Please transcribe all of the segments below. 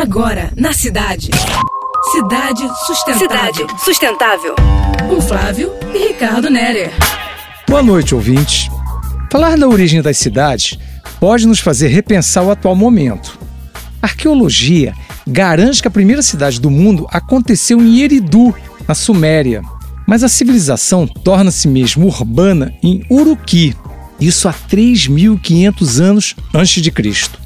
Agora, na cidade. Cidade Sustentável. Cidade Sustentável. Com Flávio e Ricardo Nerer. Boa noite, ouvintes. Falar da origem das cidades pode nos fazer repensar o atual momento. A arqueologia garante que a primeira cidade do mundo aconteceu em Eridu, na Suméria. Mas a civilização torna-se mesmo urbana em Uruqui, isso há 3.500 anos antes de Cristo.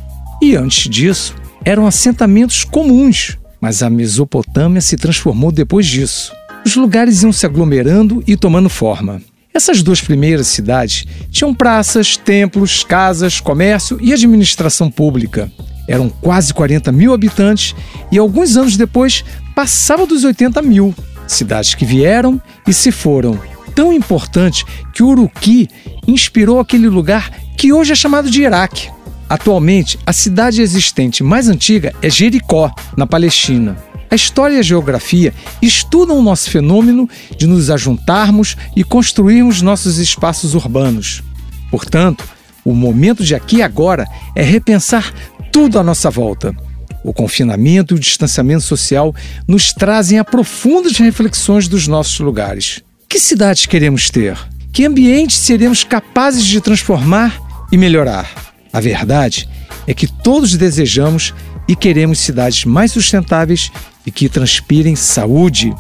E antes disso, eram assentamentos comuns, mas a Mesopotâmia se transformou depois disso. Os lugares iam se aglomerando e tomando forma. Essas duas primeiras cidades tinham praças, templos, casas, comércio e administração pública. Eram quase 40 mil habitantes e alguns anos depois passava dos 80 mil. Cidades que vieram e se foram. Tão importante que Uruqui inspirou aquele lugar que hoje é chamado de Iraque. Atualmente, a cidade existente mais antiga é Jericó, na Palestina. A história e a geografia estudam o nosso fenômeno de nos ajuntarmos e construirmos nossos espaços urbanos. Portanto, o momento de aqui e agora é repensar tudo à nossa volta. O confinamento e o distanciamento social nos trazem a profundas reflexões dos nossos lugares. Que cidades queremos ter? Que ambiente seremos capazes de transformar e melhorar? A verdade é que todos desejamos e queremos cidades mais sustentáveis e que transpirem saúde.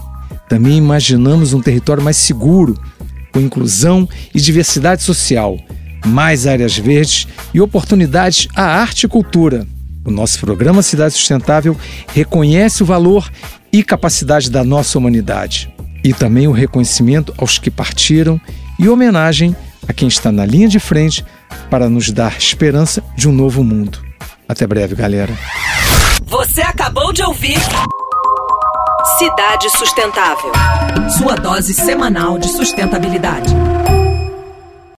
Também imaginamos um território mais seguro, com inclusão e diversidade social, mais áreas verdes e oportunidades à arte e cultura. O nosso programa Cidade Sustentável reconhece o valor e capacidade da nossa humanidade e também o reconhecimento aos que partiram e homenagem a quem está na linha de frente para nos dar esperança de um novo mundo. Até breve, galera. Você acabou de ouvir Cidade Sustentável. Sua dose semanal de sustentabilidade.